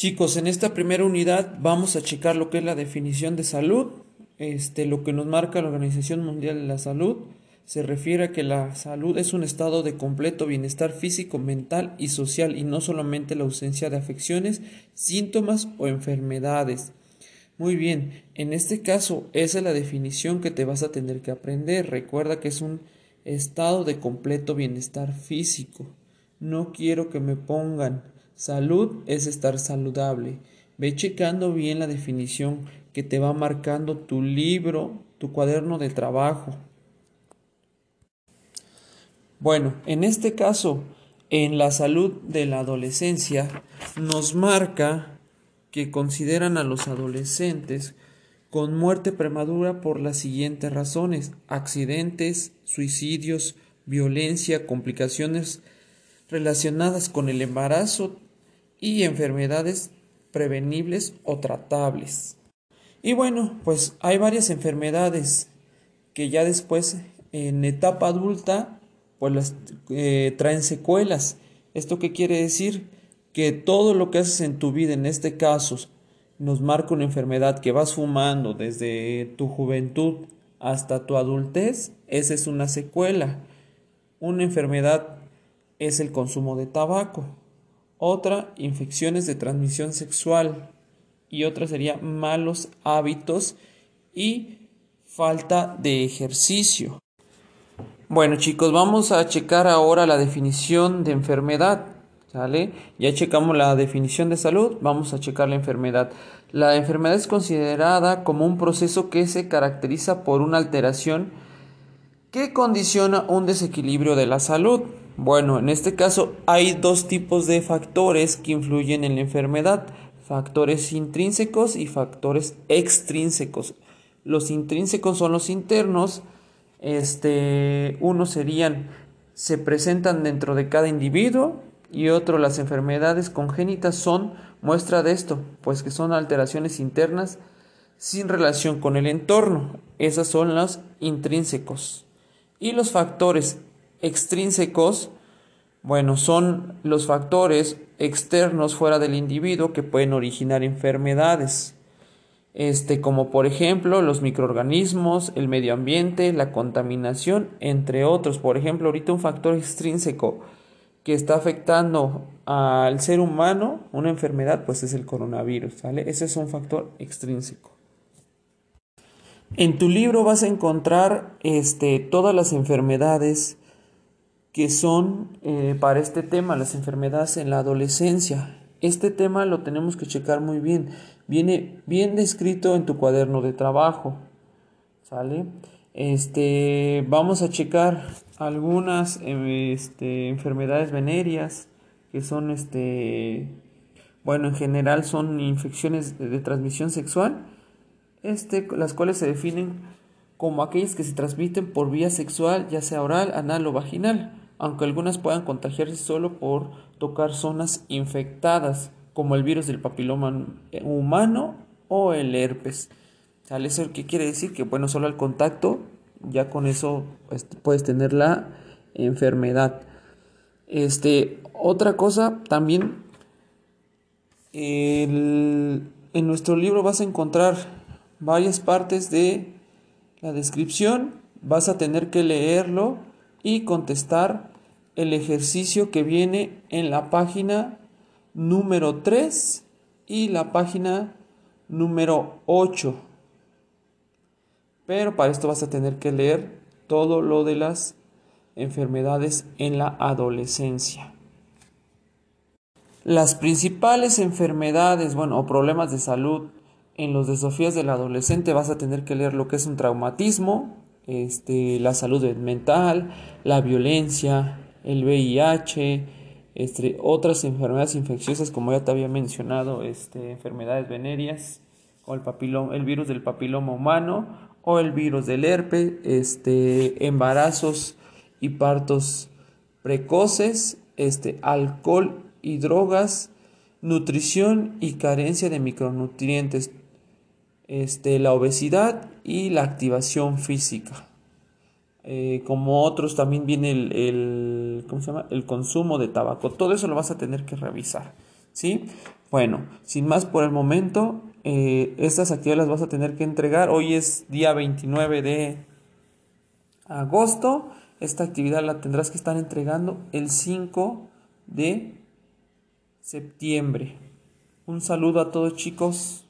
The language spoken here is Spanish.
Chicos, en esta primera unidad vamos a checar lo que es la definición de salud, este, lo que nos marca la Organización Mundial de la Salud. Se refiere a que la salud es un estado de completo bienestar físico, mental y social y no solamente la ausencia de afecciones, síntomas o enfermedades. Muy bien, en este caso esa es la definición que te vas a tener que aprender. Recuerda que es un estado de completo bienestar físico. No quiero que me pongan salud es estar saludable. Ve checando bien la definición que te va marcando tu libro, tu cuaderno de trabajo. Bueno, en este caso, en la salud de la adolescencia, nos marca que consideran a los adolescentes con muerte prematura por las siguientes razones accidentes, suicidios, violencia, complicaciones relacionadas con el embarazo y enfermedades prevenibles o tratables. Y bueno, pues hay varias enfermedades que ya después en etapa adulta pues las eh, traen secuelas. ¿Esto qué quiere decir? Que todo lo que haces en tu vida, en este caso, nos marca una enfermedad que vas fumando desde tu juventud hasta tu adultez, esa es una secuela. Una enfermedad es el consumo de tabaco. Otra, infecciones de transmisión sexual. Y otra sería malos hábitos y falta de ejercicio. Bueno chicos, vamos a checar ahora la definición de enfermedad. ¿Sale? Ya checamos la definición de salud, vamos a checar la enfermedad. La enfermedad es considerada como un proceso que se caracteriza por una alteración que condiciona un desequilibrio de la salud. Bueno, en este caso hay dos tipos de factores que influyen en la enfermedad, factores intrínsecos y factores extrínsecos. Los intrínsecos son los internos, este, uno serían se presentan dentro de cada individuo y otro las enfermedades congénitas son muestra de esto, pues que son alteraciones internas sin relación con el entorno. Esas son los intrínsecos. Y los factores extrínsecos, bueno, son los factores externos fuera del individuo que pueden originar enfermedades. Este, como por ejemplo los microorganismos, el medio ambiente, la contaminación, entre otros. Por ejemplo, ahorita un factor extrínseco que está afectando al ser humano, una enfermedad, pues es el coronavirus. Ese es un factor extrínseco. En tu libro vas a encontrar este, todas las enfermedades que son eh, para este tema, las enfermedades en la adolescencia. Este tema lo tenemos que checar muy bien. Viene bien descrito en tu cuaderno de trabajo. ¿Sale? Este, vamos a checar algunas este, enfermedades venéreas que son este bueno, en general son infecciones de, de transmisión sexual, este, las cuales se definen como aquellas que se transmiten por vía sexual, ya sea oral, anal o vaginal aunque algunas puedan contagiarse solo por tocar zonas infectadas, como el virus del papiloma humano o el herpes. ¿Sale eso qué quiere decir? Que bueno, solo al contacto, ya con eso pues, puedes tener la enfermedad. Este, otra cosa, también en nuestro libro vas a encontrar varias partes de la descripción, vas a tener que leerlo y contestar el ejercicio que viene en la página número 3 y la página número 8. Pero para esto vas a tener que leer todo lo de las enfermedades en la adolescencia. Las principales enfermedades, bueno, o problemas de salud en los desafíos del adolescente vas a tener que leer lo que es un traumatismo, este, la salud mental, la violencia, el VIH, este, otras enfermedades infecciosas como ya te había mencionado, este, enfermedades venéreas el, virus del papiloma humano o el virus del herpes, embarazos y partos precoces, alcohol y drogas, nutrición y carencia de micronutrientes, la obesidad y la activación física. Eh, como otros también viene el, ¿cómo se llama? el consumo de tabaco. Todo eso lo vas a tener que revisar. ¿sí? Bueno, sin más por el momento, eh, estas actividades las vas a tener que entregar. Hoy es día 29 de agosto. Esta actividad la tendrás que estar entregando el 5 de septiembre. Un saludo a todos chicos.